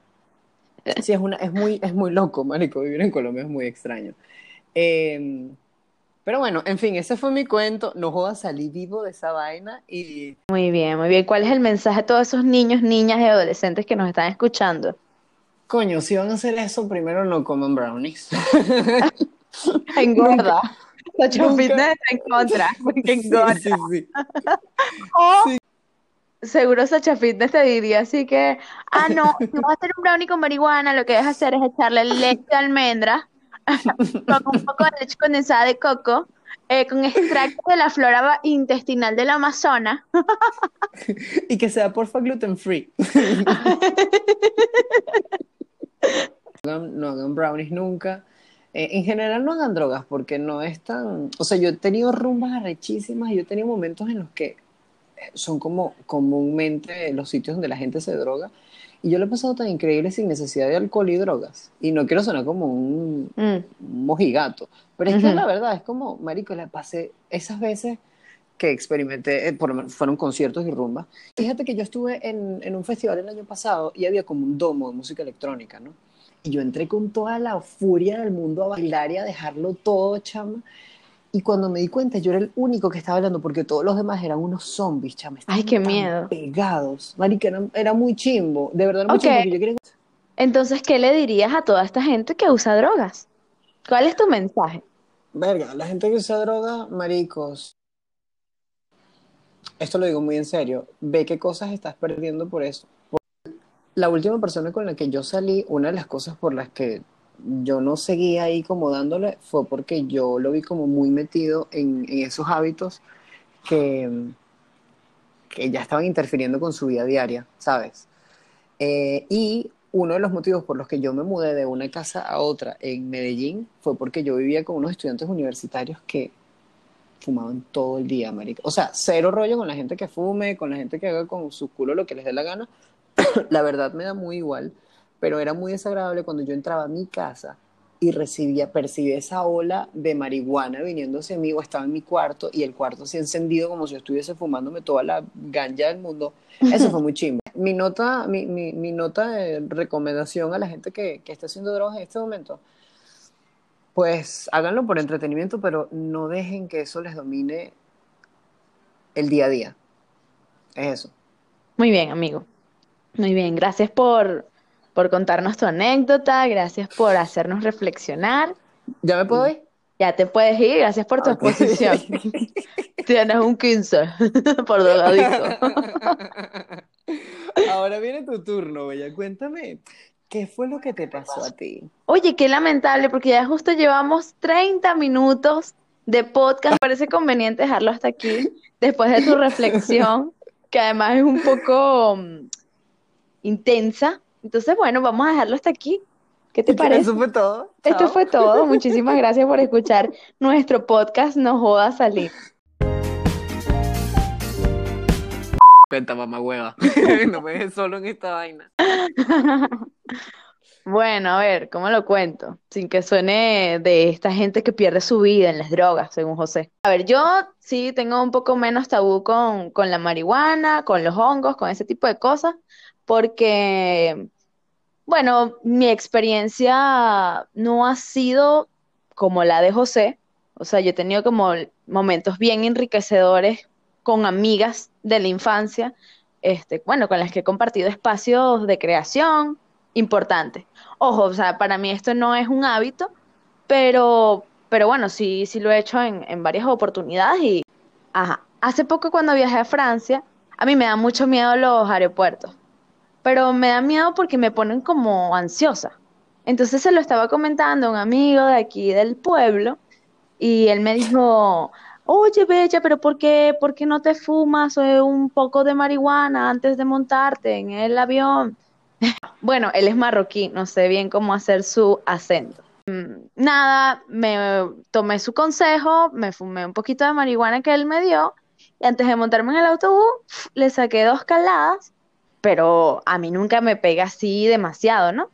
[SPEAKER 2] Sí, es, una, es, muy, es muy loco, marico. Vivir en Colombia es muy extraño. Eh, pero bueno, en fin, ese fue mi cuento. No jodas, salí vivo de esa vaina y
[SPEAKER 1] Muy bien, muy bien. ¿Cuál es el mensaje a todos esos niños, niñas y adolescentes que nos están escuchando?
[SPEAKER 2] coño, si van a hacer eso, primero no coman brownies. *laughs*
[SPEAKER 1] Engorda.
[SPEAKER 2] Nunca.
[SPEAKER 1] Fitness está en contra, porque
[SPEAKER 2] Sí,
[SPEAKER 1] engorda.
[SPEAKER 2] sí, sí. *laughs*
[SPEAKER 1] O seguro Sacha Fitness te diría así que, ah, no, si vas a hacer un brownie con marihuana, lo que debes hacer es echarle leche de almendra *laughs* con un poco de leche condensada de coco, eh, con extracto de la flora intestinal del Amazonas. *laughs*
[SPEAKER 2] Y que sea porfa gluten free. *laughs* No hagan, no hagan brownies nunca. Eh, en general no hagan drogas porque no es tan... O sea, yo he tenido rumbas arrechísimas y yo he tenido momentos en los que son como comúnmente los sitios donde la gente se droga. Y yo lo he pasado tan increíble sin necesidad de alcohol y drogas. Y no quiero sonar como un,
[SPEAKER 1] Mm,
[SPEAKER 2] un mojigato. Pero es que
[SPEAKER 1] Ujú.
[SPEAKER 2] la verdad es como, marico, la pasé esas veces que experimenté, eh, por fueron conciertos y rumbas. Fíjate que yo estuve en, en un festival el año pasado y había como un domo de música electrónica, ¿no? Y yo entré con toda la furia del mundo a bailar y a dejarlo todo, chama. Y cuando me di cuenta, yo era el único que estaba bailando porque todos los demás eran unos zombies, chama.
[SPEAKER 1] Ay, qué
[SPEAKER 2] tan
[SPEAKER 1] miedo.
[SPEAKER 2] Pegados. Marica, era, era muy chimbo. De verdad, era muy
[SPEAKER 1] Ok.
[SPEAKER 2] chimbo. porque yo quería...
[SPEAKER 1] Entonces, ¿qué le dirías a toda esta gente que usa drogas? ¿Cuál es tu mensaje?
[SPEAKER 2] Verga, la gente que usa droga, maricos. Esto lo digo muy en serio. Ve qué cosas estás perdiendo por eso. La última persona con la que yo salí, una de las cosas por las que yo no seguía ahí como dándole fue porque yo lo vi como muy metido en, en esos hábitos que, que ya estaban interfiriendo con su vida diaria, ¿sabes? Eh, y uno de los motivos por los que yo me mudé de una casa a otra en Medellín fue porque yo vivía con unos estudiantes universitarios que fumaban todo el día, marica. O sea, cero rollo con la gente que fume, con la gente que haga con su culo lo que les dé la gana. *coughs* la verdad me da muy igual, pero era muy desagradable cuando yo entraba a mi casa y recibía, percibía esa ola de marihuana viniéndose a mí o estaba en mi cuarto y el cuarto así encendido como si estuviese fumándome toda la ganja del mundo. Eso fue *laughs* muy chimba. Mi nota, mi, mi, mi nota de recomendación a la gente que, que está haciendo drogas en este momento, pues háganlo por entretenimiento, pero no dejen que eso les domine el día a día. Es eso.
[SPEAKER 1] Muy bien, amigo. Muy bien, gracias por, por contarnos tu anécdota, gracias por hacernos reflexionar.
[SPEAKER 2] ¿Ya me puedo ir?
[SPEAKER 1] Ya te puedes ir, gracias por tu
[SPEAKER 2] Ok.
[SPEAKER 1] exposición. *laughs* Tienes un 15 *laughs* por drogadicto. *laughs*
[SPEAKER 2] Ahora viene tu turno, Bella. Cuéntame, ¿qué fue lo que te pasó a ti?
[SPEAKER 1] Oye, qué lamentable, porque ya justo llevamos 30 minutos de podcast. Parece conveniente dejarlo hasta aquí, después de tu reflexión, que además es un poco mm, intensa. Entonces, bueno, vamos a dejarlo hasta aquí. ¿Qué te *laughs* parece?
[SPEAKER 2] Eso fue todo.
[SPEAKER 1] Esto fue todo. *laughs* Muchísimas gracias por escuchar nuestro podcast No Joda Salir.
[SPEAKER 2] Cuenta, mamá hueva. *laughs* No me dejes solo en esta vaina.
[SPEAKER 1] Bueno, a ver, ¿cómo lo cuento? Sin que suene de esta gente que pierde su vida en las drogas, según José. A ver, yo sí tengo un poco menos tabú con, con la marihuana, con los hongos, con ese tipo de cosas, porque, bueno, mi experiencia no ha sido como la de José. O sea, yo he tenido como momentos bien enriquecedores con amigas de la infancia, este, bueno, con las que he compartido espacios de creación importantes. Ojo, o sea, para mí esto no es un hábito, pero, pero bueno, sí, sí lo he hecho en, en varias oportunidades y, ajá. Hace poco cuando viajé a Francia, a mí me da mucho miedo los aeropuertos, pero me da miedo porque me ponen como ansiosa. Entonces se lo estaba comentando a un amigo de aquí del pueblo y él me dijo, oye, Bella, pero ¿por qué, por qué no te fumas un poco de marihuana antes de montarte en el avión? *laughs* Bueno, él es marroquí, no sé bien cómo hacer su acento. Mm, Nada, me tomé su consejo, me fumé un poquito de marihuana que él me dio y antes de montarme en el autobús le saqué dos caladas, pero a mí nunca me pega así demasiado, ¿no?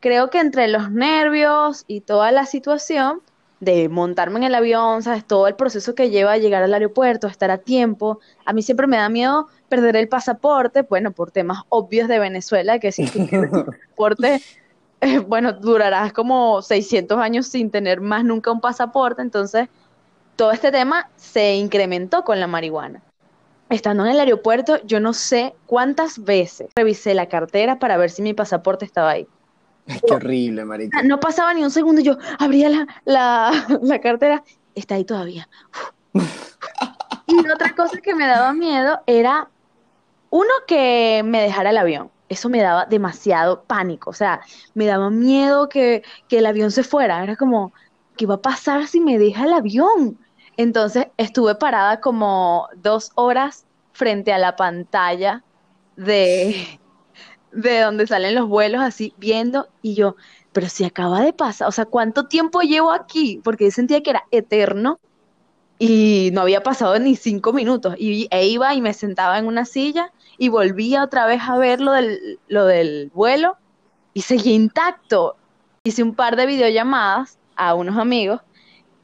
[SPEAKER 1] Creo que entre los nervios y toda la situación de montarme en el avión, ¿sabes? Todo el proceso que lleva a llegar al aeropuerto, estar a tiempo. A mí siempre me da miedo perder el pasaporte, bueno, por temas obvios de Venezuela, que si tu *laughs* pasaporte, eh, bueno, durarás como 600 años sin tener más nunca un pasaporte, entonces todo este tema se incrementó con la marihuana. Estando en el aeropuerto, yo no sé cuántas veces revisé la cartera para ver si mi pasaporte estaba ahí.
[SPEAKER 2] Ay, *laughs* qué horrible, marica.
[SPEAKER 1] No pasaba ni un segundo, yo abría la, la, *laughs* la cartera, está ahí todavía. *laughs* Y otra cosa que me daba miedo era, uno, que me dejara el avión. Eso me daba demasiado pánico, o sea, me daba miedo que, que el avión se fuera. Era como, ¿qué va a pasar si me deja el avión? Entonces estuve parada como dos horas frente a la pantalla de, *laughs* de donde salen los vuelos, así viendo, y yo, pero si acaba de pasar, o sea, ¿cuánto tiempo llevo aquí? Porque yo sentía que era eterno y no había pasado ni cinco minutos. Y e iba y me sentaba en una silla y volvía otra vez a ver lo del, lo del vuelo y seguía intacto. Hice un par de videollamadas a unos amigos,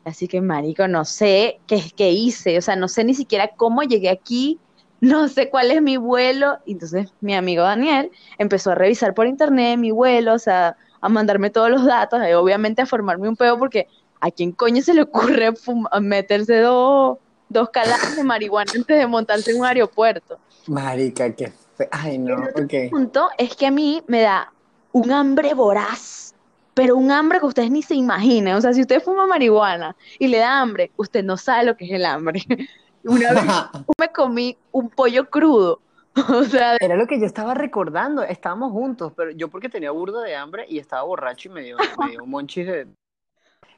[SPEAKER 1] así que, marico, no sé qué, qué hice, o sea, no sé ni siquiera cómo llegué aquí, no sé cuál es mi vuelo. Y entonces mi amigo Daniel empezó a revisar por internet mi vuelo, o sea, a mandarme todos los datos, y obviamente a formarme un peo porque ¿a quién coño se le ocurre meterse dos, dos caladas de marihuana antes de montarse en un aeropuerto?
[SPEAKER 2] Marica, qué fe... Ay, no,
[SPEAKER 1] El otro punto es que a mí me da un hambre voraz, pero un hambre que ustedes ni se imaginan. O sea, si usted fuma marihuana y le da hambre, usted no sabe lo que es el hambre. *laughs* Una vez *laughs* me comí un pollo crudo. *laughs* O sea,
[SPEAKER 2] Era lo que yo estaba recordando, estábamos juntos, pero yo porque tenía burda de hambre y estaba borracho y me dio, me dio un monchis de...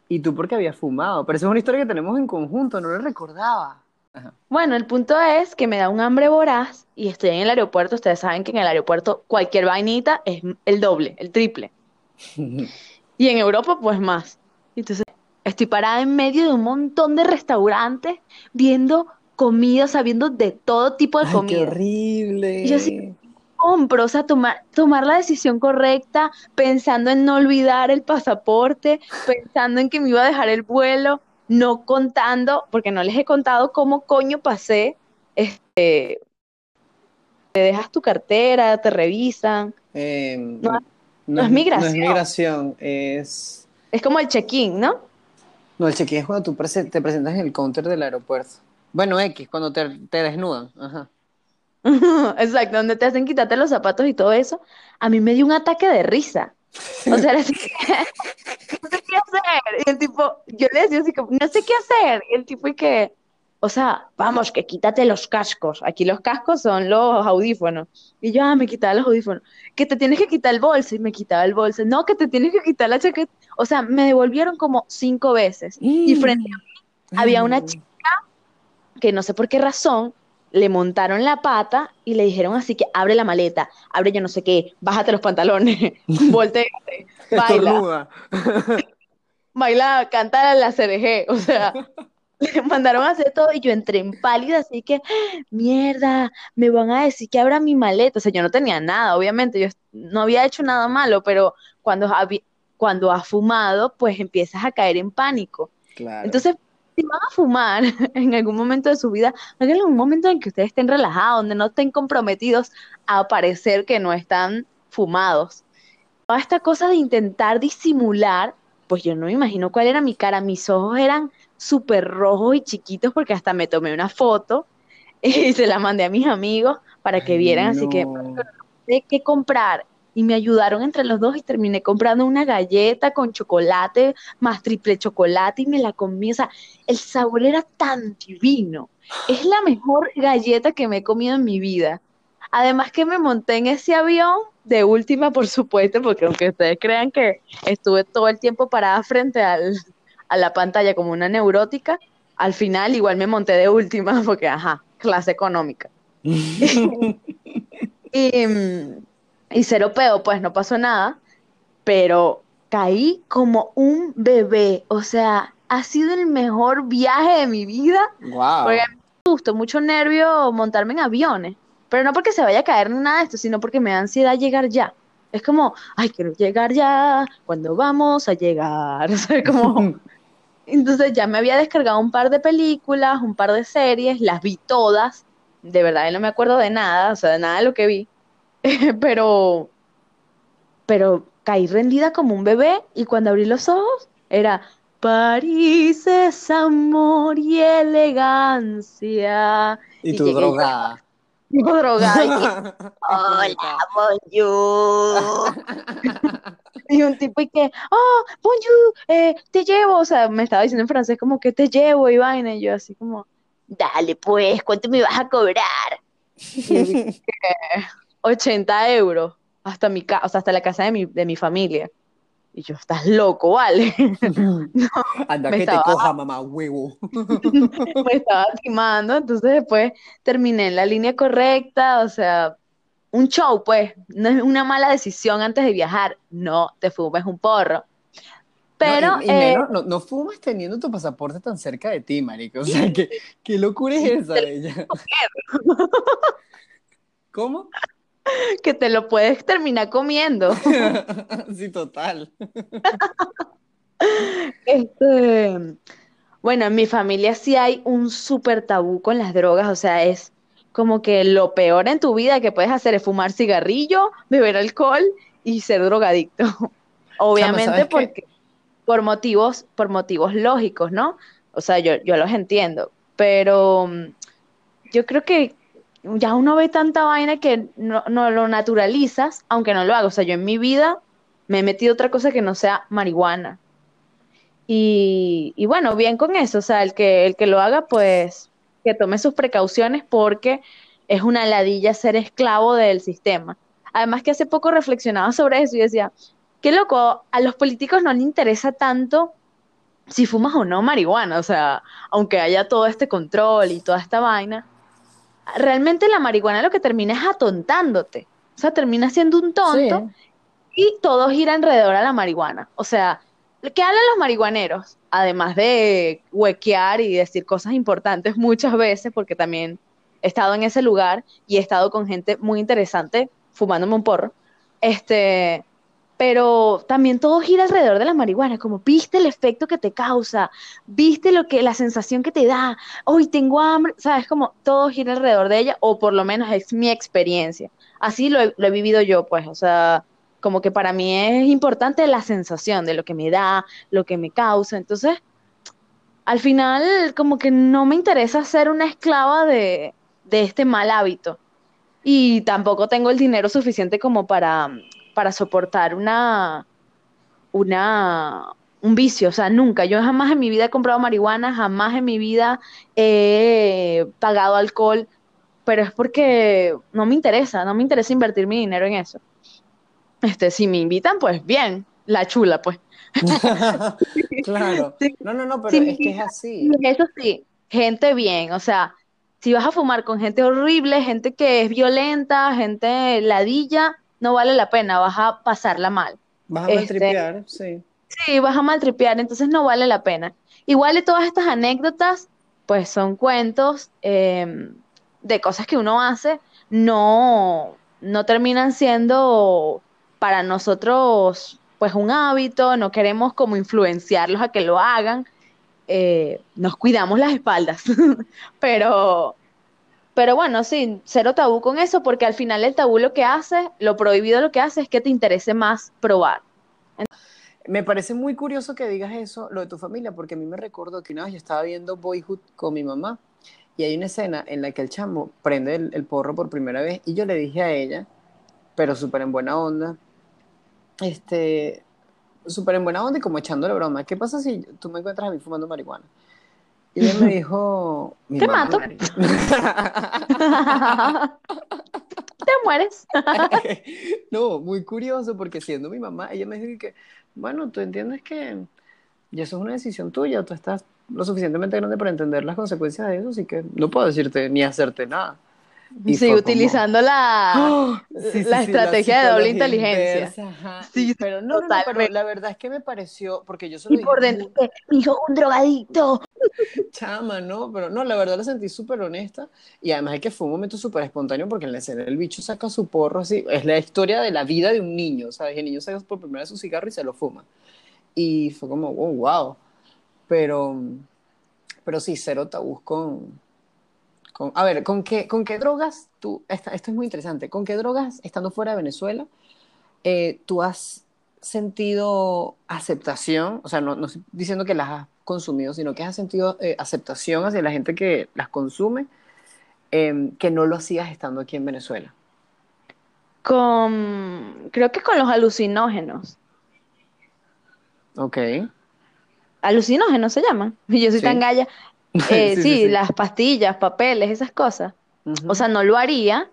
[SPEAKER 2] Y tú porque habías fumado, pero eso es una historia que tenemos en conjunto, no lo recordaba. Ajá.
[SPEAKER 1] Bueno, el punto es que me da un hambre voraz y estoy en el aeropuerto. Ustedes saben que en el aeropuerto cualquier vainita es el doble, el triple. Y en Europa, pues más. Entonces, estoy parada en medio de un montón de restaurantes viendo comida, sabiendo de todo tipo de
[SPEAKER 2] Ay, qué
[SPEAKER 1] comida.
[SPEAKER 2] horrible.
[SPEAKER 1] Y yo sí- Compro, o sea, tomar, tomar la decisión correcta, pensando en no olvidar el pasaporte, pensando en que me iba a dejar el vuelo, no contando, porque no les he contado cómo coño pasé, este, te dejas tu cartera, te revisan,
[SPEAKER 2] Eh,
[SPEAKER 1] No-
[SPEAKER 2] no,
[SPEAKER 1] no es
[SPEAKER 2] es
[SPEAKER 1] migración.
[SPEAKER 2] migración, es...
[SPEAKER 1] es como el check-in, ¿no?
[SPEAKER 2] No, el check-in es cuando tú prese- te presentas en el counter del aeropuerto. Bueno, X, cuando te, te desnudan. Ajá. *laughs*
[SPEAKER 1] Exacto, donde te hacen quitarte los zapatos y todo eso, a mí me dio un ataque de risa. O sea, así que, *laughs* no sé qué hacer. Y el tipo, yo le decía así como, no sé qué hacer. Y el tipo, y que, o sea, vamos, que quítate los cascos. Aquí los cascos son los audífonos. Y yo, ah, me quitaba los audífonos. Que te tienes que quitar el bolso. Y me quitaba el bolso. No, que te tienes que quitar la chaqueta. O sea, me devolvieron como cinco veces. Y frente a mí había una chica que no sé por qué razón le montaron la pata y le dijeron así que abre la maleta, abre yo no sé qué, bájate los pantalones, *laughs* volteate, *laughs* baila, *laughs* baila, canta la CDG, o sea, *laughs* le mandaron a hacer todo y yo entré en pálida, así que, mierda, me van a decir que abra mi maleta, o sea, yo no tenía nada, obviamente, yo no había hecho nada malo, pero cuando, cuando has fumado, pues empiezas a caer en pánico.
[SPEAKER 2] Claro.
[SPEAKER 1] Entonces, si van a fumar *laughs* en algún momento de su vida, en un momento en que ustedes estén relajados, donde no estén comprometidos a parecer que no están fumados. Toda esta cosa de intentar disimular, pues yo no me imagino cuál era mi cara. Mis ojos eran súper rojos y chiquitos porque hasta me tomé una foto *laughs* y se la mandé a mis amigos para que vieran. Así que, no sé qué comprar y me ayudaron entre los dos y terminé comprando una galleta con chocolate más triple chocolate y me la comí. O sea, el sabor era tan divino. Es la mejor galleta que me he comido en mi vida. Además que me monté en ese avión de última, por supuesto, porque aunque ustedes crean que estuve todo el tiempo parada frente al, a la pantalla como una neurótica, al final igual me monté de última *laughs* porque, ajá, clase económica. *laughs* y, y cero pedo, pues no pasó nada, pero caí como un bebé, o sea, ha sido el mejor viaje de mi vida.
[SPEAKER 2] Wow.
[SPEAKER 1] Porque me gustó mucho nervio montarme en aviones, pero no porque se vaya a caer ni nada de esto, sino porque me da ansiedad llegar ya. Es como, ay, quiero llegar ya, cuando vamos a llegar? *laughs* O sea, como... Entonces ya me había descargado un par de películas, un par de series, las vi todas, de verdad no me acuerdo de nada, o sea, de nada de lo que vi, *laughs* pero, pero caí rendida como un bebé y cuando abrí los ojos era París es amor y elegancia.
[SPEAKER 2] Y, y tu drogada.
[SPEAKER 1] Yo drogada. *laughs* Hola, bonjour. *laughs* y un tipo y que, oh, bonjour, eh, te llevo. O sea, me estaba diciendo en francés como que te llevo y vaina. Y yo así como, dale pues, ¿cuánto me vas a cobrar? Y 80 *laughs* euros hasta mi casa, o sea, hasta la casa de mi, de mi familia. Y yo, estás loco, ¿vale? *laughs* *laughs*
[SPEAKER 2] no, Anda que estaba, te coja, mamá, huevo. *laughs*
[SPEAKER 1] me estaba timando, entonces después terminé en la línea correcta, o sea, un show, pues, no es una mala decisión antes de viajar, no te fumes un porro. Pero.
[SPEAKER 2] No, y, y
[SPEAKER 1] eh,
[SPEAKER 2] menos, no, no, fumas teniendo tu pasaporte tan cerca de ti, marico. O sea, ¿qué, qué locura es esa de ella? ¿Cómo? *laughs*
[SPEAKER 1] que te lo puedes terminar comiendo. *laughs*
[SPEAKER 2] sí, total. *laughs*
[SPEAKER 1] Este, bueno, en mi familia sí hay un súper tabú con las drogas, o sea, es como que lo peor en tu vida que puedes hacer es fumar cigarrillo, beber alcohol y ser drogadicto. Obviamente
[SPEAKER 2] Chama,
[SPEAKER 1] porque
[SPEAKER 2] qué?
[SPEAKER 1] por motivos, por motivos lógicos, ¿no? O sea, yo, yo los entiendo, pero mm, yo creo que ya uno ve tanta vaina que no, no, lo naturalizas, aunque no lo haga. O sea, yo en mi vida me he metido otra cosa que no sea marihuana. Y, y, bueno, bien con eso. O sea, el que, el que lo haga, pues que tome sus precauciones porque es una ladilla ser esclavo del sistema. Además que hace poco reflexionaba sobre eso y decía, qué loco, a los políticos no les interesa tanto si fumas o no marihuana. O sea, aunque haya todo este control y toda esta vaina realmente la marihuana lo que termina es atontándote. O sea, termina siendo un tonto sí. y todo gira alrededor a la marihuana. O sea, ¿qué hablan los marihuaneros? Además de huequear y decir cosas importantes muchas veces, porque también he estado en ese lugar y he estado con gente muy interesante fumándome un porro. Este, pero también todo gira alrededor de la marihuana, como viste el efecto que te causa, viste lo que la sensación que te da, hoy tengo hambre, sabes, como todo gira alrededor de ella, o por lo menos es mi experiencia. Así lo he, lo he vivido yo, pues, o sea, como que para mí es importante la sensación de lo que me da, lo que me causa. Entonces, al final, como que no me interesa ser una esclava de, de este mal hábito. y tampoco tengo el dinero suficiente como para, para soportar una, una, un vicio, o sea, nunca. Yo jamás en mi vida he comprado marihuana, jamás en mi vida he pagado alcohol, pero es porque no me interesa, no me interesa invertir mi dinero en eso. Este, si me invitan, pues bien, la chula, pues. *laughs*
[SPEAKER 2] claro. *laughs* No, no, no, pero es que es así.
[SPEAKER 1] Eso sí, gente bien, o sea, si vas a fumar con gente horrible, gente que es violenta, gente ladilla, no vale la pena, vas a pasarla mal.
[SPEAKER 2] Vas a maltripear, este, sí.
[SPEAKER 1] Sí, vas a maltripear, entonces no vale la pena. Igual de todas estas anécdotas, pues son cuentos em, de cosas que uno hace, no, no terminan siendo para nosotros pues un hábito, no queremos como influenciarlos a que lo hagan, eh, nos cuidamos las espaldas, *laughs* pero, pero bueno, sí, cero tabú con eso, porque al final el tabú lo que hace, lo prohibido lo que hace es que te interese más probar.
[SPEAKER 2] Me parece muy curioso que digas eso, lo de tu familia, porque a mí me recuerdo que una vez yo estaba viendo Boyhood con mi mamá y hay una escena en la que el chamo prende el, porro por primera vez y yo le dije a ella, pero súper en buena onda, este, súper en buena onda y como echándole broma, ¿qué pasa si tú me encuentras a mí fumando marihuana? Y ella me dijo,
[SPEAKER 1] te mato. *laughs* te mueres. *laughs*
[SPEAKER 2] no, muy curioso porque siendo mi mamá, ella me dijo que, bueno, tú entiendes que y eso es una decisión tuya, tú estás lo suficientemente grande para entender las consecuencias de eso, así que no puedo decirte ni hacerte nada.
[SPEAKER 1] Sí, utilizando la, ¡Oh! la estrategia de doble inteligencia.
[SPEAKER 2] sí, pero no, no, pero la verdad es que me pareció, porque yo solo
[SPEAKER 1] Y por dentro, mi hijo un drogadicto. *laughs*
[SPEAKER 2] Chama, ¿no? Pero no, la verdad la sentí súper honesta y además es que fue un momento súper espontáneo porque en la escena el bicho saca su porro así, es la historia de la vida de un niño, ¿sabes? El niño saca por primera vez su cigarro y se lo fuma. Y fue como, oh, wow. Pero, pero sí, cero tabús con, con, a ver, ¿con qué, ¿con qué drogas tú, esto es muy interesante, ¿con qué drogas, estando fuera de Venezuela, eh, tú has sentido aceptación? O sea, no, no, estoy diciendo que las has consumido, sino que has sentido eh, aceptación hacia la gente que las consume, eh, que no lo hacías estando aquí en Venezuela.
[SPEAKER 1] Con, creo que con los alucinógenos.
[SPEAKER 2] Ok.
[SPEAKER 1] Alucinógenos se llaman. *laughs* Yo soy tan galla. *laughs* Eh, sí, las pastillas, papeles, esas cosas. O sea, no lo haría.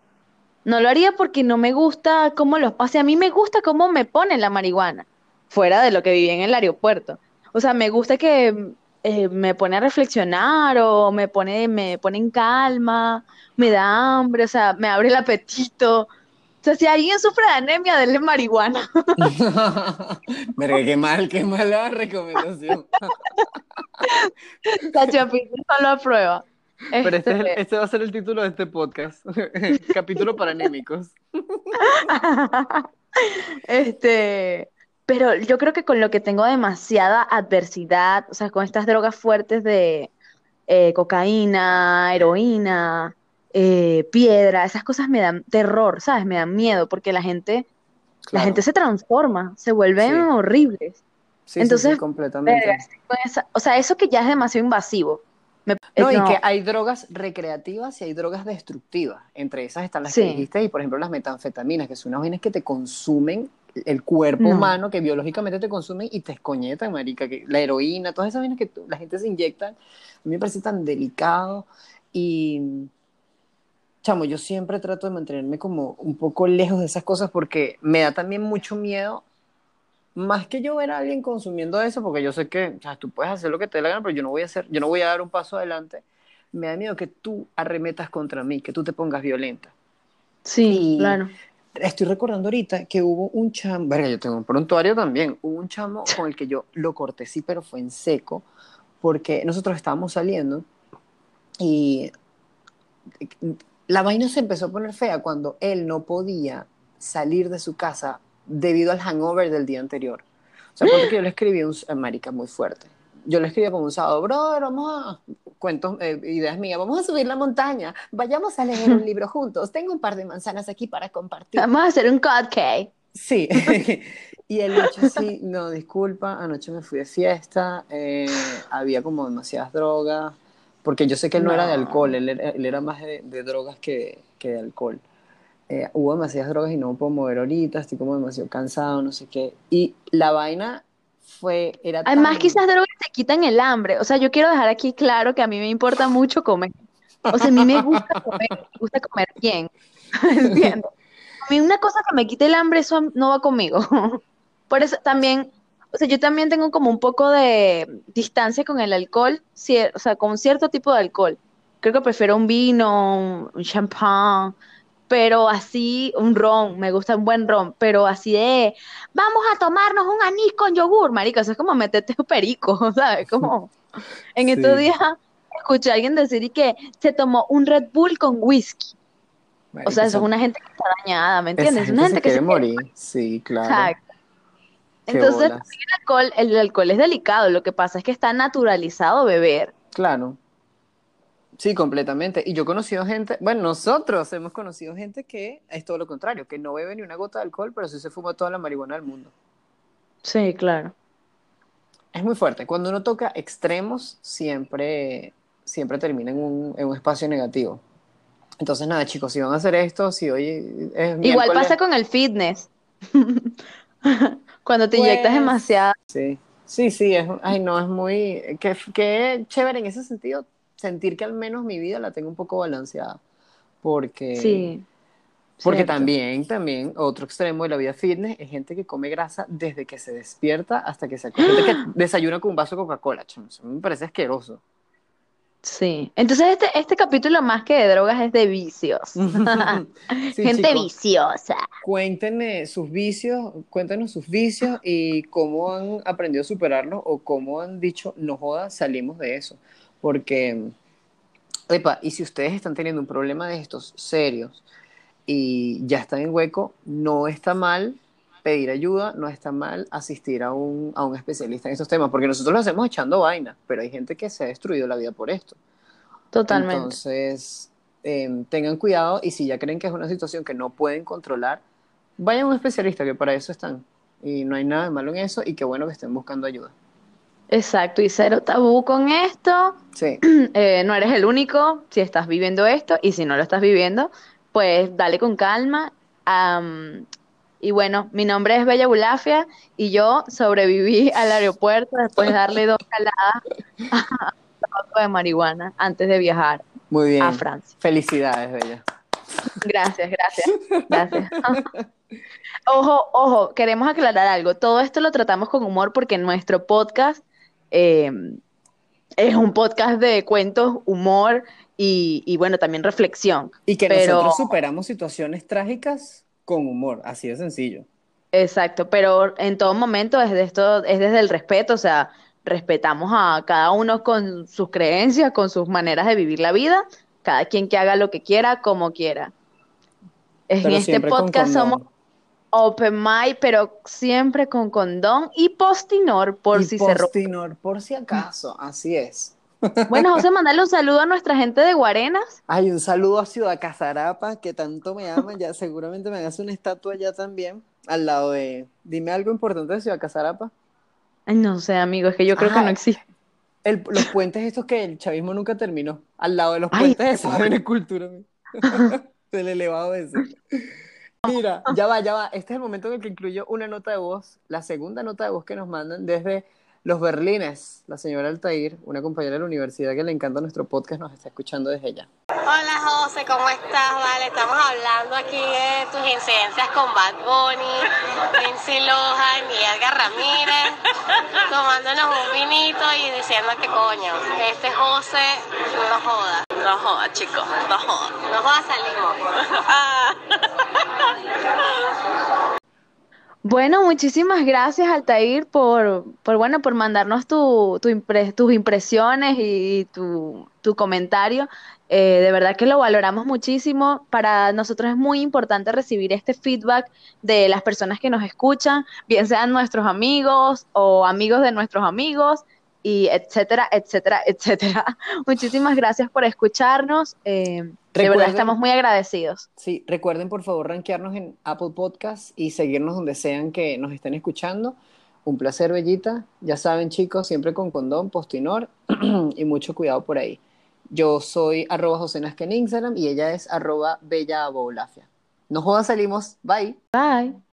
[SPEAKER 1] No lo haría porque no me gusta cómo los pase. A mí me gusta cómo me ponen la marihuana, fuera de lo que viví en el aeropuerto. O sea, me gusta que eh, me pone a reflexionar o me pone, me pone en calma, me da hambre, o sea, me abre el apetito. O sea, si alguien sufre de anemia, denle marihuana. *laughs*
[SPEAKER 2] Pero qué mal, qué mala recomendación. *laughs*
[SPEAKER 1] Cachapito solo aprueba.
[SPEAKER 2] Pero este, este, este, va a ser el título de este podcast. *laughs* Capítulo para anémicos.
[SPEAKER 1] este, pero yo creo que con lo que tengo demasiada adversidad, o sea, con estas drogas fuertes de eh, cocaína, heroína, eh, piedra, esas cosas me dan terror, ¿sabes? Me dan miedo porque la gente, la gente se transforma, se vuelven horribles.
[SPEAKER 2] Sí, Entonces, completamente.
[SPEAKER 1] o sea, eso que ya es demasiado invasivo.
[SPEAKER 2] no, y que hay drogas recreativas y hay drogas destructivas. Entre esas están las que dijiste, y por ejemplo las metanfetaminas, que son unas vainas que te consumen el cuerpo humano, que biológicamente te consumen y te escoñetan, marica. Que la heroína, todas esas vainas que la gente se inyecta, a mí me parece tan delicado. Y chamo, yo siempre trato de mantenerme como un poco lejos de esas cosas porque me da también mucho miedo, más que yo ver a alguien consumiendo eso, porque yo sé que o sea, tú puedes hacer lo que te dé la gana, pero yo no voy a hacer, yo no voy a dar un paso adelante. Me da miedo que tú arremetas contra mí, que tú te pongas violenta.
[SPEAKER 1] Sí, claro.
[SPEAKER 2] Estoy recordando ahorita que hubo un chamo, verga, yo tengo un prontuario también, hubo un chamo con el que yo lo corté, sí, pero fue en seco, porque nosotros estábamos saliendo y la vaina se empezó a poner fea cuando él no podía salir de su casa debido al hangover del día anterior. O sea, porque yo le escribí un marica muy fuerte. Yo le escribí como un sábado, brother, vamos a cuentos, eh, ideas mías, vamos a subir la montaña, vayamos a leer un libro juntos. Tengo un par de manzanas aquí para compartir.
[SPEAKER 1] Vamos a hacer un cupcake.
[SPEAKER 2] Sí. *laughs* y él dicho, sí, no, disculpa, anoche me fui de fiesta, eh, había como demasiadas drogas, porque yo sé que él no, era de alcohol, él era, más de, drogas que, que, de alcohol. eh, hubo demasiadas drogas y no me puedo mover ahorita, estoy como demasiado cansado, no sé qué. Y la vaina fue, era
[SPEAKER 1] Además,
[SPEAKER 2] tan...
[SPEAKER 1] quizás drogas te quitan el hambre. O sea, yo quiero dejar aquí claro que a mí me importa mucho comer. O sea, a mí me gusta comer, me gusta comer bien. *laughs* ¿Entiendes? A mí una cosa que me quite el hambre, eso no va conmigo. *laughs* Por eso también, o sea, yo también tengo como un poco de distancia con el alcohol, o sea, con cierto tipo de alcohol. Creo que prefiero un vino, un, un champán, pero así, un ron, me gusta un buen ron, pero así de, vamos a tomarnos un anís con yogur, marica, eso es como meterte un perico, *laughs* ¿sabes? Como *laughs* en estos
[SPEAKER 2] Sí,
[SPEAKER 1] días escuché a alguien decir y que se tomó un Red Bull con whisky. O sea, eso
[SPEAKER 2] esa,
[SPEAKER 1] es una gente que está dañada, ¿me
[SPEAKER 2] esa
[SPEAKER 1] entiendes? Una
[SPEAKER 2] gente se
[SPEAKER 1] gente que
[SPEAKER 2] quiere
[SPEAKER 1] se quiere
[SPEAKER 2] morir, sí, claro,
[SPEAKER 1] Exacto. Entonces, el alcohol, el alcohol es delicado, lo que pasa es que está naturalizado beber.
[SPEAKER 2] Claro, sí, completamente. Y yo he conocido gente, bueno, nosotros hemos conocido gente que es todo lo contrario, que no bebe ni una gota de alcohol, pero sí se fuma toda la marihuana del mundo.
[SPEAKER 1] Sí, claro.
[SPEAKER 2] Es muy fuerte. Cuando uno toca extremos, siempre, siempre termina en un, en un espacio negativo. Entonces, nada, chicos, si van a hacer esto, si hoy es
[SPEAKER 1] Igual pasa con el fitness. *laughs* Cuando te inyectas
[SPEAKER 2] pues,
[SPEAKER 1] demasiado.
[SPEAKER 2] sí, sí, sí, es, ay, no, es muy, qué, qué chévere en ese sentido, sentir que al menos mi vida la tengo un poco balanceada, porque,
[SPEAKER 1] Sí,
[SPEAKER 2] porque
[SPEAKER 1] cierto.
[SPEAKER 2] también, también, otro extremo de la vida fitness es gente que come grasa desde que se despierta hasta que se acuesta, gente que *gasps* desayuna con un vaso de Coca-Cola, me parece asqueroso.
[SPEAKER 1] Sí. Entonces este, este capítulo más que de drogas es de vicios. *laughs* *laughs*
[SPEAKER 2] Sí,
[SPEAKER 1] Gente
[SPEAKER 2] chicos,
[SPEAKER 1] viciosa.
[SPEAKER 2] cuéntenme sus vicios, cuéntenos sus vicios y cómo han aprendido a superarlos o cómo han dicho, no joda, salimos de eso. Porque, epa, y si ustedes están teniendo un problema de estos serios y ya están en hueco, no está mal pedir ayuda, no está mal asistir a un, a un especialista en estos temas, porque nosotros lo hacemos echando vaina, pero hay gente que se ha destruido la vida por esto.
[SPEAKER 1] Totalmente.
[SPEAKER 2] Entonces, eh, tengan cuidado y si ya creen que es una situación que no pueden controlar, vayan a un especialista, que para eso están. Y no hay nada de malo en eso y qué bueno que estén buscando ayuda.
[SPEAKER 1] Exacto. Y cero tabú con esto.
[SPEAKER 2] Sí, *clears throat*
[SPEAKER 1] Eh, no eres el único si estás viviendo esto y si no lo estás viviendo, pues dale con calma. Am, y bueno, mi nombre es Bella Bulafia y yo sobreviví *laughs* al aeropuerto después de darle dos caladas *laughs* a tabaco de marihuana antes de viajar
[SPEAKER 2] muy bien.
[SPEAKER 1] a Francia.
[SPEAKER 2] Felicidades, Bella.
[SPEAKER 1] Gracias, gracias, gracias. *laughs* Ojo, ojo, queremos aclarar algo. Todo esto lo tratamos con humor porque nuestro podcast eh, es un podcast de cuentos, humor y, y bueno, también reflexión.
[SPEAKER 2] Y que
[SPEAKER 1] Pero,
[SPEAKER 2] nosotros superamos situaciones trágicas con humor, así de sencillo.
[SPEAKER 1] exacto, pero en todo momento es de esto, es desde el respeto, o sea, respetamos a cada uno con sus creencias, con sus maneras de vivir la vida, cada quien que haga lo que quiera, como quiera. En este podcast somos open mind, pero siempre con condón y postinor por
[SPEAKER 2] Y
[SPEAKER 1] si se rompe.
[SPEAKER 2] postinor, por si acaso, así es.
[SPEAKER 1] Bueno, José, *laughs* mandale un saludo a nuestra gente de Guarenas.
[SPEAKER 2] Ay, un saludo a Ciudad Casarapa, que tanto me aman, ya seguramente me hace una estatua allá también, al lado de... Dime algo importante de Ciudad Casarapa.
[SPEAKER 1] Ay, no sé, amigo, es que yo creo que no
[SPEAKER 2] Ah,
[SPEAKER 1] existe.
[SPEAKER 2] el- los puentes estos que el chavismo nunca terminó, al lado de los
[SPEAKER 1] Ay,
[SPEAKER 2] puentes esos de cultura, *laughs* del elevado ese. Mira, ya va, ya va. Este es el momento en el que incluyo una nota de voz, la segunda nota de voz que nos mandan desde los Berlines. La señora Altair, una compañera de la universidad que le encanta nuestro podcast, nos está escuchando desde ella.
[SPEAKER 3] Hola José, ¿cómo estás? Vale, estamos hablando aquí de tus incidencias con Bad Bunny, Lindsay Lohan y Edgar Ramírez, tomándonos un vinito y diciendo que coño, que este José no joda. No joda, chicos, no joda. No joda, salimos. *laughs*
[SPEAKER 1] Bueno, muchísimas gracias, Altair, por, por, bueno, por mandarnos tu, tu tus impresiones y tu, tu comentario. Eh, de verdad que lo valoramos muchísimo. Para nosotros es muy importante recibir este feedback de las personas que nos escuchan, bien sean nuestros amigos o amigos de nuestros amigos, y etcétera, etcétera, etcétera. *laughs* Muchísimas gracias por escucharnos. eh, de verdad estamos muy agradecidos.
[SPEAKER 2] Sí, recuerden por favor rankearnos en Apple Podcast y seguirnos donde sean que nos estén escuchando. Un placer, Bellita. Ya saben, chicos, siempre con condón, postinor *clears throat* y mucho cuidado por ahí. Yo soy arroba en Instagram y ella es arroba Bella Abolafia. No jodas, salimos. Bye.
[SPEAKER 1] Bye.